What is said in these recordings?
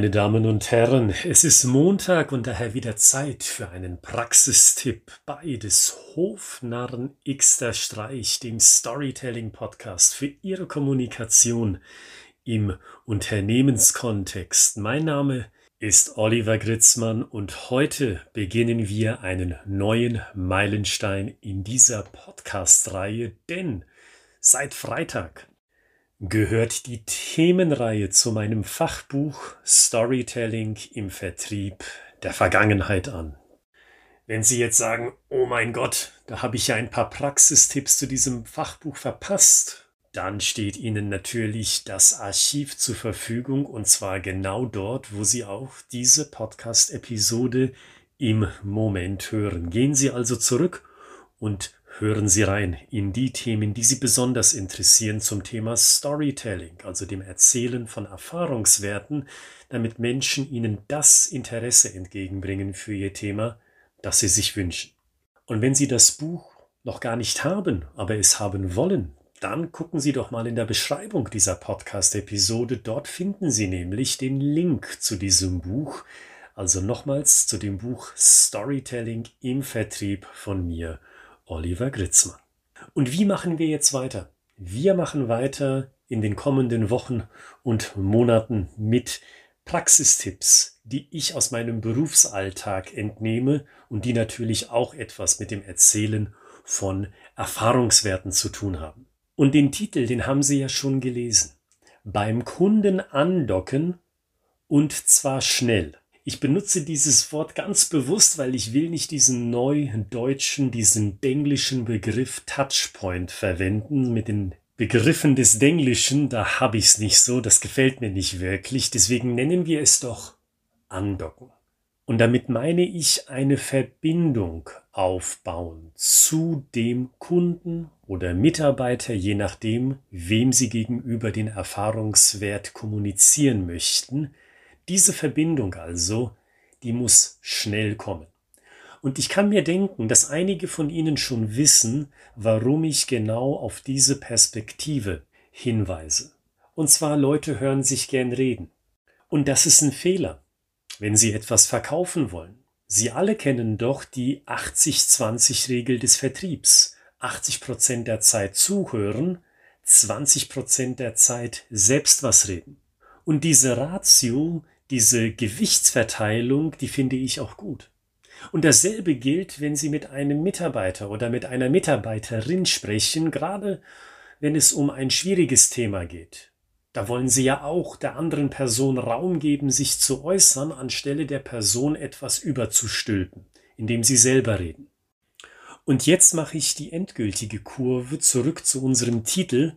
Meine Damen und Herren, es ist Montag und daher wieder Zeit für einen Praxistipp bei des Hofnarren Xter Streich, dem Storytelling-Podcast für Ihre Kommunikation im Unternehmenskontext. Mein Name ist Oliver Gritzmann und heute beginnen wir einen neuen Meilenstein in dieser Podcast-Reihe, denn seit Freitag gehört die Themenreihe zu meinem Fachbuch Storytelling im Vertrieb der Vergangenheit an. Wenn Sie jetzt sagen, oh mein Gott, da habe ich ja ein paar Praxistipps zu diesem Fachbuch verpasst, dann steht Ihnen natürlich das Archiv zur Verfügung und zwar genau dort, wo Sie auch diese Podcast-Episode im Moment hören. Gehen Sie also zurück und Hören Sie rein in die Themen, die Sie besonders interessieren zum Thema Storytelling, also dem Erzählen von Erfahrungswerten, damit Menschen Ihnen das Interesse entgegenbringen für Ihr Thema, das Sie sich wünschen. Und wenn Sie das Buch noch gar nicht haben, aber es haben wollen, dann gucken Sie doch mal in der Beschreibung dieser Podcast-Episode. Dort finden Sie nämlich den Link zu diesem Buch, also nochmals zu dem Buch Storytelling im Vertrieb von mir Oliver Gritzmann. Und wie machen wir jetzt weiter? Wir machen weiter in den kommenden Wochen und Monaten mit Praxistipps, die ich aus meinem Berufsalltag entnehme und die natürlich auch etwas mit dem Erzählen von Erfahrungswerten zu tun haben. Und den Titel, den haben Sie ja schon gelesen. Beim Kunden andocken und zwar schnell. Ich benutze dieses Wort ganz bewusst, weil ich will nicht diesen neuen deutschen, diesen englischen Begriff Touchpoint verwenden mit den Begriffen des Denglischen. Da habe ich es nicht so, das gefällt mir nicht wirklich. Deswegen nennen wir es doch andocken. Und damit meine ich eine Verbindung aufbauen zu dem Kunden oder Mitarbeiter, je nachdem, wem Sie gegenüber den Erfahrungswert kommunizieren möchten, diese Verbindung also, die muss schnell kommen. Und ich kann mir denken, dass einige von Ihnen schon wissen, warum ich genau auf diese Perspektive hinweise. Und zwar Leute hören sich gern reden. Und das ist ein Fehler, wenn Sie etwas verkaufen wollen. Sie alle kennen doch die 80-20-Regel des Vertriebs. 80 Prozent der Zeit zuhören, 20 Prozent der Zeit selbst was reden. Und diese Ratio, diese Gewichtsverteilung, die finde ich auch gut. Und dasselbe gilt, wenn Sie mit einem Mitarbeiter oder mit einer Mitarbeiterin sprechen, gerade wenn es um ein schwieriges Thema geht. Da wollen Sie ja auch der anderen Person Raum geben, sich zu äußern, anstelle der Person etwas überzustülpen, indem Sie selber reden. Und jetzt mache ich die endgültige Kurve zurück zu unserem Titel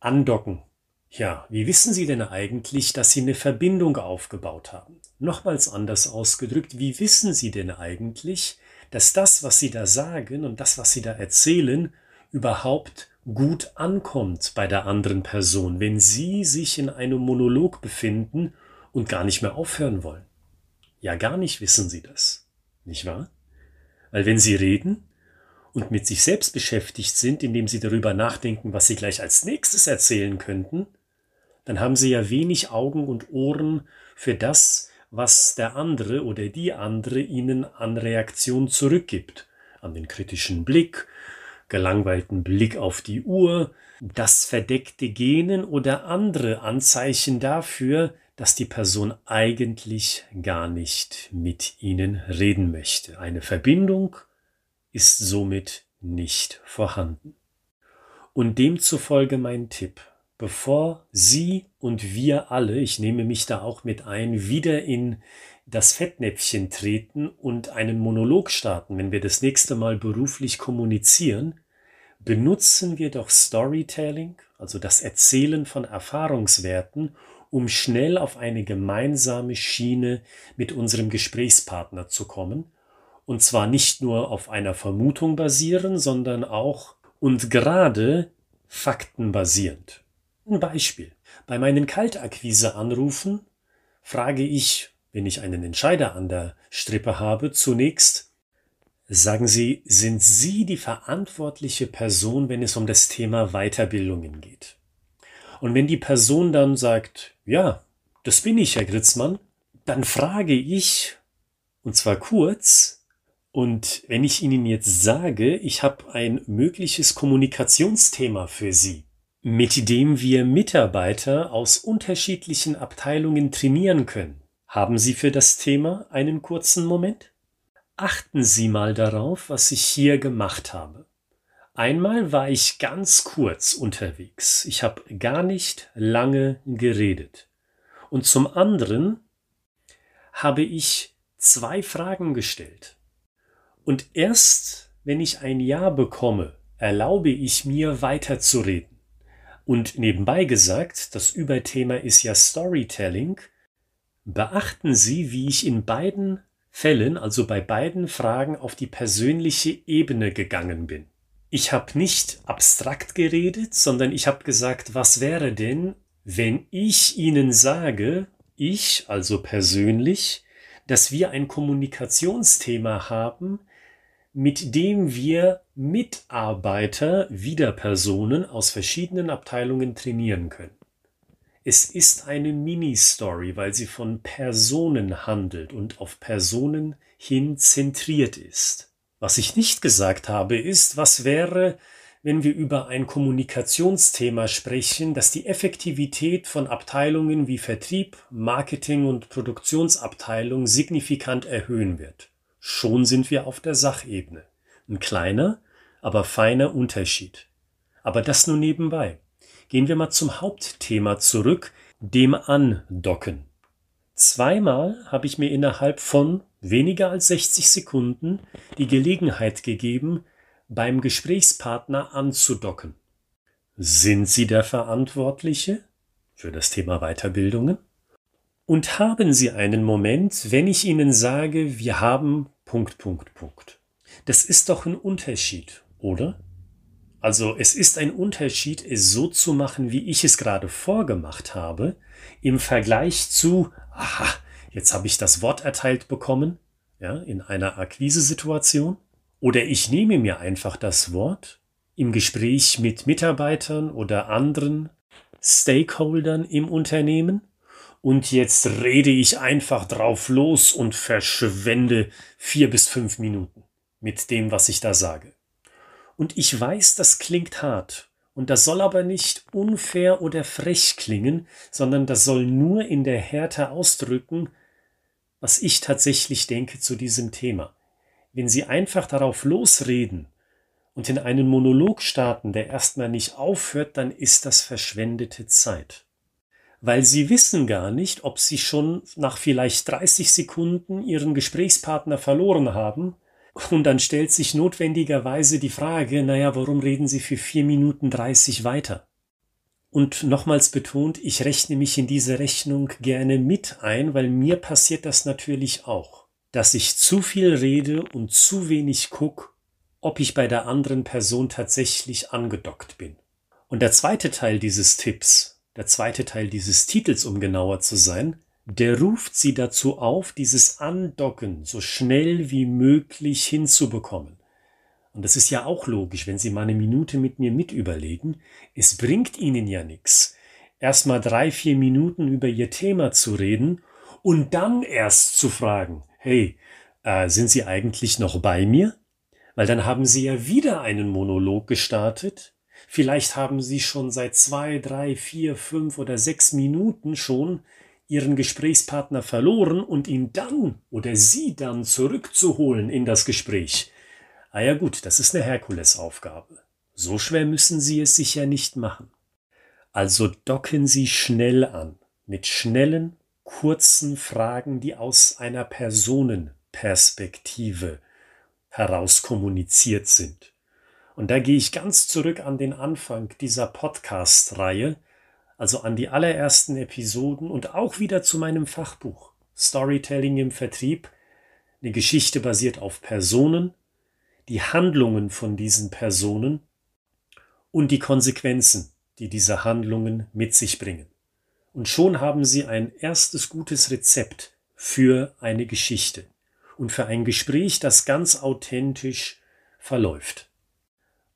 Andocken. Ja, wie wissen Sie denn eigentlich, dass Sie eine Verbindung aufgebaut haben? Nochmals anders ausgedrückt, wie wissen Sie denn eigentlich, dass das, was Sie da sagen und das, was Sie da erzählen, überhaupt gut ankommt bei der anderen Person, wenn Sie sich in einem Monolog befinden und gar nicht mehr aufhören wollen? Ja, gar nicht wissen Sie das, nicht wahr? Weil wenn Sie reden und mit sich selbst beschäftigt sind, indem Sie darüber nachdenken, was Sie gleich als nächstes erzählen könnten, dann haben sie ja wenig Augen und Ohren für das, was der andere oder die andere ihnen an Reaktion zurückgibt. An den kritischen Blick, gelangweilten Blick auf die Uhr, das verdeckte Genen oder andere Anzeichen dafür, dass die Person eigentlich gar nicht mit ihnen reden möchte. Eine Verbindung ist somit nicht vorhanden. Und demzufolge mein Tipp bevor Sie und wir alle, ich nehme mich da auch mit ein, wieder in das Fettnäpfchen treten und einen Monolog starten, wenn wir das nächste Mal beruflich kommunizieren, benutzen wir doch Storytelling, also das Erzählen von Erfahrungswerten, um schnell auf eine gemeinsame Schiene mit unserem Gesprächspartner zu kommen, und zwar nicht nur auf einer Vermutung basieren, sondern auch und gerade faktenbasierend. Ein Beispiel. Bei meinen Kaltakquise-Anrufen frage ich, wenn ich einen Entscheider an der Strippe habe, zunächst, sagen Sie, sind Sie die verantwortliche Person, wenn es um das Thema Weiterbildungen geht? Und wenn die Person dann sagt, ja, das bin ich, Herr Gritzmann, dann frage ich, und zwar kurz, und wenn ich Ihnen jetzt sage, ich habe ein mögliches Kommunikationsthema für Sie, mit dem wir Mitarbeiter aus unterschiedlichen Abteilungen trainieren können, haben Sie für das Thema einen kurzen Moment? Achten Sie mal darauf, was ich hier gemacht habe. Einmal war ich ganz kurz unterwegs. Ich habe gar nicht lange geredet. Und zum anderen habe ich zwei Fragen gestellt. Und erst wenn ich ein Ja bekomme, erlaube ich mir weiterzureden. Und nebenbei gesagt, das Überthema ist ja Storytelling, Beachten Sie, wie ich in beiden Fällen, also bei beiden Fragen, auf die persönliche Ebene gegangen bin. Ich habe nicht abstrakt geredet, sondern ich habe gesagt, was wäre denn, wenn ich Ihnen sage, ich also persönlich, dass wir ein Kommunikationsthema haben, mit dem wir Mitarbeiter, wieder Personen aus verschiedenen Abteilungen trainieren können. Es ist eine Mini-Story, weil sie von Personen handelt und auf Personen hin zentriert ist. Was ich nicht gesagt habe, ist, was wäre, wenn wir über ein Kommunikationsthema sprechen, das die Effektivität von Abteilungen wie Vertrieb, Marketing und Produktionsabteilung signifikant erhöhen wird. Schon sind wir auf der Sachebene. Ein kleiner, aber feiner Unterschied. Aber das nur nebenbei. Gehen wir mal zum Hauptthema zurück, dem Andocken. Zweimal habe ich mir innerhalb von weniger als 60 Sekunden die Gelegenheit gegeben, beim Gesprächspartner anzudocken. Sind Sie der Verantwortliche für das Thema Weiterbildungen? Und haben Sie einen Moment, wenn ich Ihnen sage, wir haben Punkt, Punkt, Punkt. Das ist doch ein Unterschied, oder? Also es ist ein Unterschied, es so zu machen, wie ich es gerade vorgemacht habe, im Vergleich zu, aha, jetzt habe ich das Wort erteilt bekommen, ja, in einer Akquisesituation. Oder ich nehme mir einfach das Wort im Gespräch mit Mitarbeitern oder anderen Stakeholdern im Unternehmen und jetzt rede ich einfach drauf los und verschwende vier bis fünf Minuten mit dem, was ich da sage. Und ich weiß, das klingt hart. Und das soll aber nicht unfair oder frech klingen, sondern das soll nur in der Härte ausdrücken, was ich tatsächlich denke zu diesem Thema. Wenn Sie einfach darauf losreden und in einen Monolog starten, der erstmal nicht aufhört, dann ist das verschwendete Zeit. Weil Sie wissen gar nicht, ob Sie schon nach vielleicht 30 Sekunden Ihren Gesprächspartner verloren haben und dann stellt sich notwendigerweise die Frage, naja, warum reden Sie für vier Minuten dreißig weiter? Und nochmals betont, ich rechne mich in diese Rechnung gerne mit ein, weil mir passiert das natürlich auch, dass ich zu viel rede und zu wenig guck, ob ich bei der anderen Person tatsächlich angedockt bin. Und der zweite Teil dieses Tipps, der zweite Teil dieses Titels, um genauer zu sein, der ruft sie dazu auf, dieses Andocken so schnell wie möglich hinzubekommen. Und das ist ja auch logisch, wenn Sie mal eine Minute mit mir mitüberlegen. Es bringt Ihnen ja nichts, erst mal drei, vier Minuten über Ihr Thema zu reden und dann erst zu fragen, hey, äh, sind Sie eigentlich noch bei mir? Weil dann haben Sie ja wieder einen Monolog gestartet. Vielleicht haben Sie schon seit zwei, drei, vier, fünf oder sechs Minuten schon ihren Gesprächspartner verloren und ihn dann oder sie dann zurückzuholen in das Gespräch. Ah ja gut, das ist eine Herkulesaufgabe. So schwer müssen Sie es sich ja nicht machen. Also docken Sie schnell an, mit schnellen, kurzen Fragen, die aus einer Personenperspektive heraus kommuniziert sind. Und da gehe ich ganz zurück an den Anfang dieser Podcast-Reihe, also an die allerersten Episoden und auch wieder zu meinem Fachbuch Storytelling im Vertrieb, eine Geschichte basiert auf Personen, die Handlungen von diesen Personen und die Konsequenzen, die diese Handlungen mit sich bringen. Und schon haben Sie ein erstes gutes Rezept für eine Geschichte und für ein Gespräch, das ganz authentisch verläuft.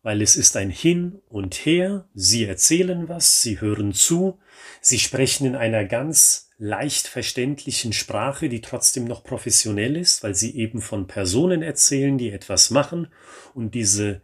Weil es ist ein Hin und Her, Sie erzählen was, Sie hören zu, Sie sprechen in einer ganz leicht verständlichen Sprache, die trotzdem noch professionell ist, weil Sie eben von Personen erzählen, die etwas machen und diese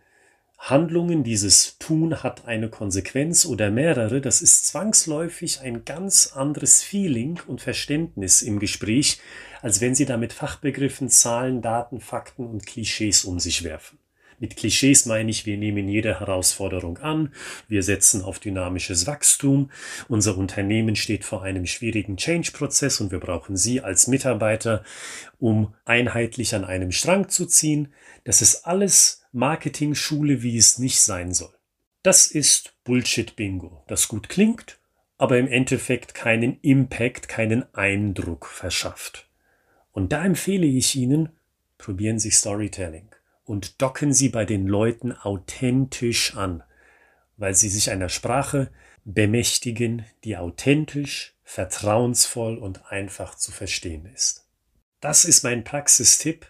Handlungen, dieses Tun hat eine Konsequenz oder mehrere, das ist zwangsläufig ein ganz anderes Feeling und Verständnis im Gespräch, als wenn Sie da mit Fachbegriffen, Zahlen, Daten, Fakten und Klischees um sich werfen. Mit Klischees meine ich, wir nehmen jede Herausforderung an, wir setzen auf dynamisches Wachstum, unser Unternehmen steht vor einem schwierigen Change-Prozess und wir brauchen Sie als Mitarbeiter, um einheitlich an einem Strang zu ziehen. Das ist alles Marketing-Schule, wie es nicht sein soll. Das ist Bullshit-Bingo, das gut klingt, aber im Endeffekt keinen Impact, keinen Eindruck verschafft. Und da empfehle ich Ihnen, probieren Sie Storytelling und docken sie bei den Leuten authentisch an, weil sie sich einer Sprache bemächtigen, die authentisch, vertrauensvoll und einfach zu verstehen ist. Das ist mein Praxistipp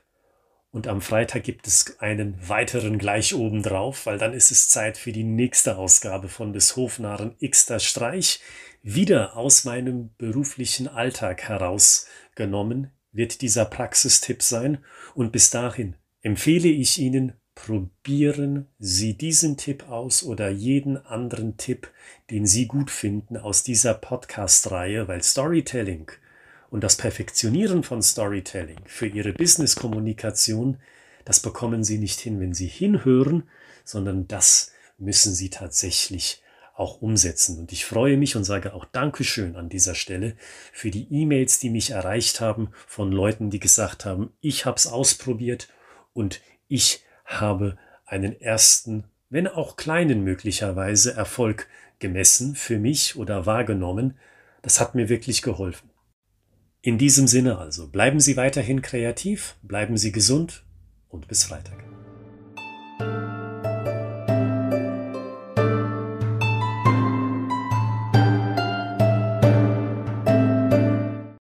und am Freitag gibt es einen weiteren gleich oben drauf, weil dann ist es Zeit für die nächste Ausgabe von des Hofnarren Xter Streich. Wieder aus meinem beruflichen Alltag herausgenommen wird dieser Praxistipp sein und bis dahin empfehle ich Ihnen, probieren Sie diesen Tipp aus oder jeden anderen Tipp, den Sie gut finden aus dieser Podcast-Reihe, weil Storytelling und das Perfektionieren von Storytelling für Ihre Business-Kommunikation, das bekommen Sie nicht hin, wenn Sie hinhören, sondern das müssen Sie tatsächlich auch umsetzen. Und ich freue mich und sage auch Dankeschön an dieser Stelle für die E-Mails, die mich erreicht haben von Leuten, die gesagt haben, ich habe es ausprobiert und ich habe einen ersten, wenn auch kleinen möglicherweise, Erfolg gemessen für mich oder wahrgenommen. Das hat mir wirklich geholfen. In diesem Sinne also, bleiben Sie weiterhin kreativ, bleiben Sie gesund und bis Freitag.